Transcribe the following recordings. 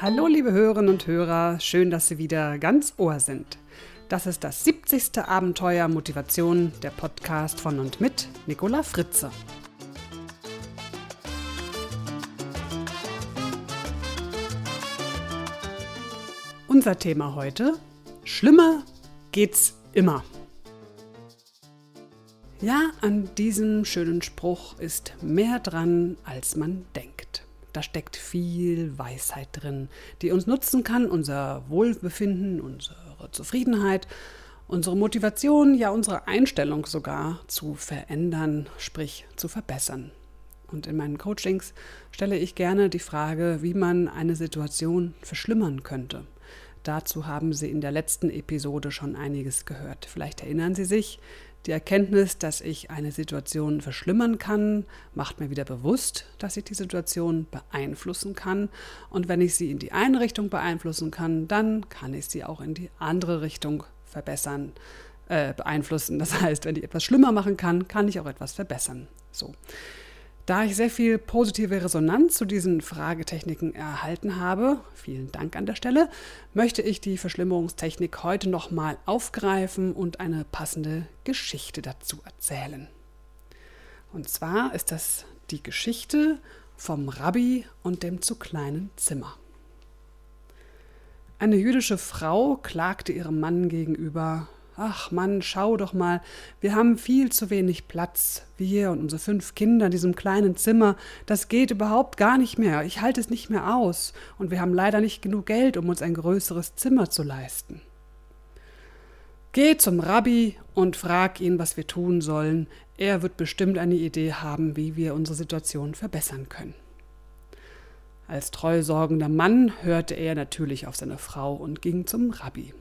Hallo liebe Hörerinnen und Hörer, schön, dass Sie wieder ganz Ohr sind. Das ist das 70. Abenteuer Motivation, der Podcast von und mit Nicola Fritze. Unser Thema heute: Schlimmer geht's immer. Ja, an diesem schönen Spruch ist mehr dran, als man denkt. Da steckt viel Weisheit drin, die uns nutzen kann, unser Wohlbefinden, unsere Zufriedenheit, unsere Motivation, ja unsere Einstellung sogar zu verändern, sprich zu verbessern. Und in meinen Coachings stelle ich gerne die Frage, wie man eine Situation verschlimmern könnte. Dazu haben Sie in der letzten Episode schon einiges gehört. Vielleicht erinnern Sie sich, die Erkenntnis, dass ich eine Situation verschlimmern kann, macht mir wieder bewusst, dass ich die Situation beeinflussen kann. Und wenn ich sie in die eine Richtung beeinflussen kann, dann kann ich sie auch in die andere Richtung verbessern, äh, beeinflussen. Das heißt, wenn ich etwas schlimmer machen kann, kann ich auch etwas verbessern. So. Da ich sehr viel positive Resonanz zu diesen Fragetechniken erhalten habe, vielen Dank an der Stelle, möchte ich die Verschlimmerungstechnik heute nochmal aufgreifen und eine passende Geschichte dazu erzählen. Und zwar ist das die Geschichte vom Rabbi und dem zu kleinen Zimmer. Eine jüdische Frau klagte ihrem Mann gegenüber, Ach Mann, schau doch mal, wir haben viel zu wenig Platz. Wir und unsere fünf Kinder in diesem kleinen Zimmer, das geht überhaupt gar nicht mehr. Ich halte es nicht mehr aus. Und wir haben leider nicht genug Geld, um uns ein größeres Zimmer zu leisten. Geh zum Rabbi und frag ihn, was wir tun sollen. Er wird bestimmt eine Idee haben, wie wir unsere Situation verbessern können. Als treusorgender Mann hörte er natürlich auf seine Frau und ging zum Rabbi.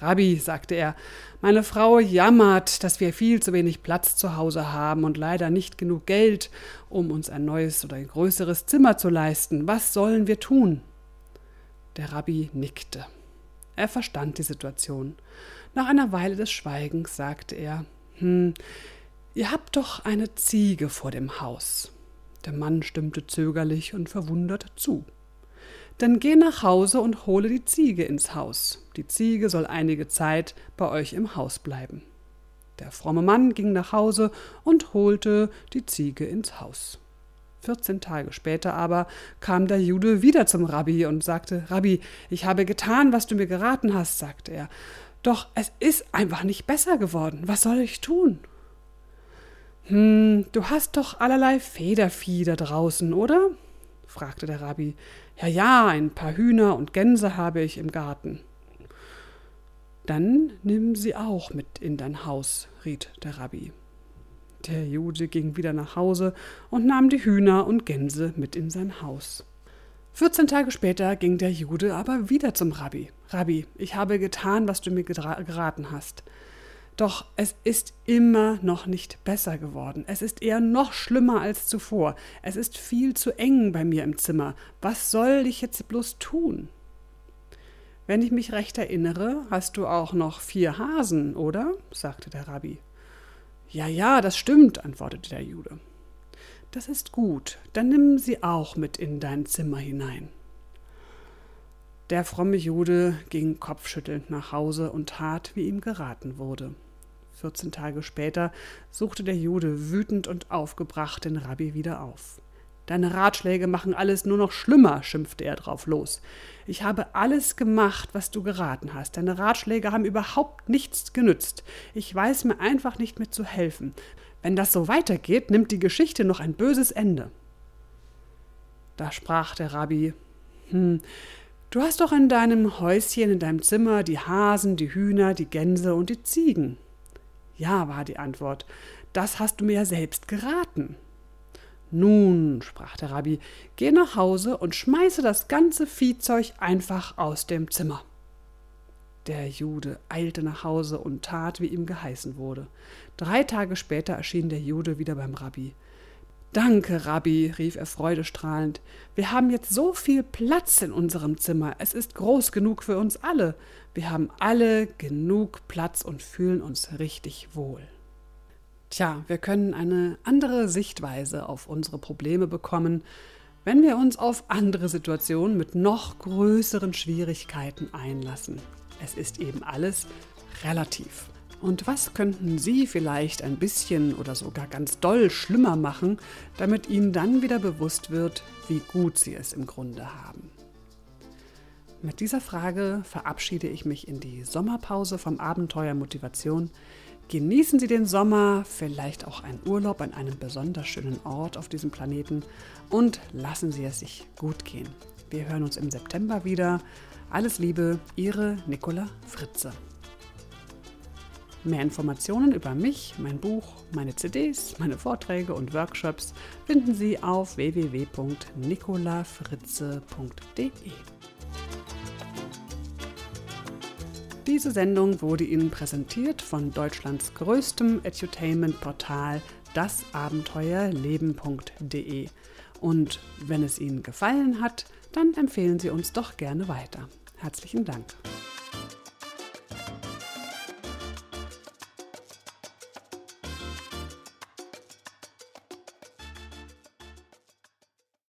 Rabbi, sagte er, meine Frau jammert, dass wir viel zu wenig Platz zu Hause haben und leider nicht genug Geld, um uns ein neues oder ein größeres Zimmer zu leisten. Was sollen wir tun? Der Rabbi nickte. Er verstand die Situation. Nach einer Weile des Schweigens sagte er, hm, ihr habt doch eine Ziege vor dem Haus. Der Mann stimmte zögerlich und verwundert zu. Dann geh nach Hause und hole die Ziege ins Haus. Die Ziege soll einige Zeit bei euch im Haus bleiben. Der fromme Mann ging nach Hause und holte die Ziege ins Haus. Vierzehn Tage später aber kam der Jude wieder zum Rabbi und sagte, Rabbi, ich habe getan, was du mir geraten hast, sagte er. Doch es ist einfach nicht besser geworden. Was soll ich tun? Hm, du hast doch allerlei Federvieh da draußen, oder? Fragte der Rabbi. Ja, ja, ein paar Hühner und Gänse habe ich im Garten. Dann nimm sie auch mit in dein Haus, riet der Rabbi. Der Jude ging wieder nach Hause und nahm die Hühner und Gänse mit in sein Haus. Vierzehn Tage später ging der Jude aber wieder zum Rabbi. Rabbi, ich habe getan, was du mir geraten hast. Doch es ist immer noch nicht besser geworden. Es ist eher noch schlimmer als zuvor. Es ist viel zu eng bei mir im Zimmer. Was soll ich jetzt bloß tun? Wenn ich mich recht erinnere, hast du auch noch vier Hasen, oder? sagte der Rabbi. Ja, ja, das stimmt, antwortete der Jude. Das ist gut, dann nimm sie auch mit in dein Zimmer hinein. Der fromme Jude ging kopfschüttelnd nach Hause und tat, wie ihm geraten wurde. 14 Tage später suchte der Jude wütend und aufgebracht den Rabbi wieder auf. Deine Ratschläge machen alles nur noch schlimmer, schimpfte er drauf los. Ich habe alles gemacht, was du geraten hast. Deine Ratschläge haben überhaupt nichts genützt. Ich weiß mir einfach nicht mehr zu helfen. Wenn das so weitergeht, nimmt die Geschichte noch ein böses Ende. Da sprach der Rabbi, hm, du hast doch in deinem Häuschen, in deinem Zimmer die Hasen, die Hühner, die Gänse und die Ziegen. Ja, war die Antwort, das hast du mir ja selbst geraten. Nun, sprach der Rabbi, geh nach Hause und schmeiße das ganze Viehzeug einfach aus dem Zimmer. Der Jude eilte nach Hause und tat, wie ihm geheißen wurde. Drei Tage später erschien der Jude wieder beim Rabbi. Danke, Rabbi, rief er freudestrahlend. Wir haben jetzt so viel Platz in unserem Zimmer. Es ist groß genug für uns alle. Wir haben alle genug Platz und fühlen uns richtig wohl. Tja, wir können eine andere Sichtweise auf unsere Probleme bekommen, wenn wir uns auf andere Situationen mit noch größeren Schwierigkeiten einlassen. Es ist eben alles relativ. Und was könnten Sie vielleicht ein bisschen oder sogar ganz doll schlimmer machen, damit Ihnen dann wieder bewusst wird, wie gut Sie es im Grunde haben? Mit dieser Frage verabschiede ich mich in die Sommerpause vom Abenteuer Motivation. Genießen Sie den Sommer, vielleicht auch einen Urlaub an einem besonders schönen Ort auf diesem Planeten und lassen Sie es sich gut gehen. Wir hören uns im September wieder. Alles Liebe, Ihre Nicola Fritze. Mehr Informationen über mich, mein Buch, meine CDs, meine Vorträge und Workshops finden Sie auf www.nicolafritze.de. Diese Sendung wurde Ihnen präsentiert von Deutschlands größtem Edutainment-Portal dasabenteuerleben.de. Und wenn es Ihnen gefallen hat, dann empfehlen Sie uns doch gerne weiter. Herzlichen Dank.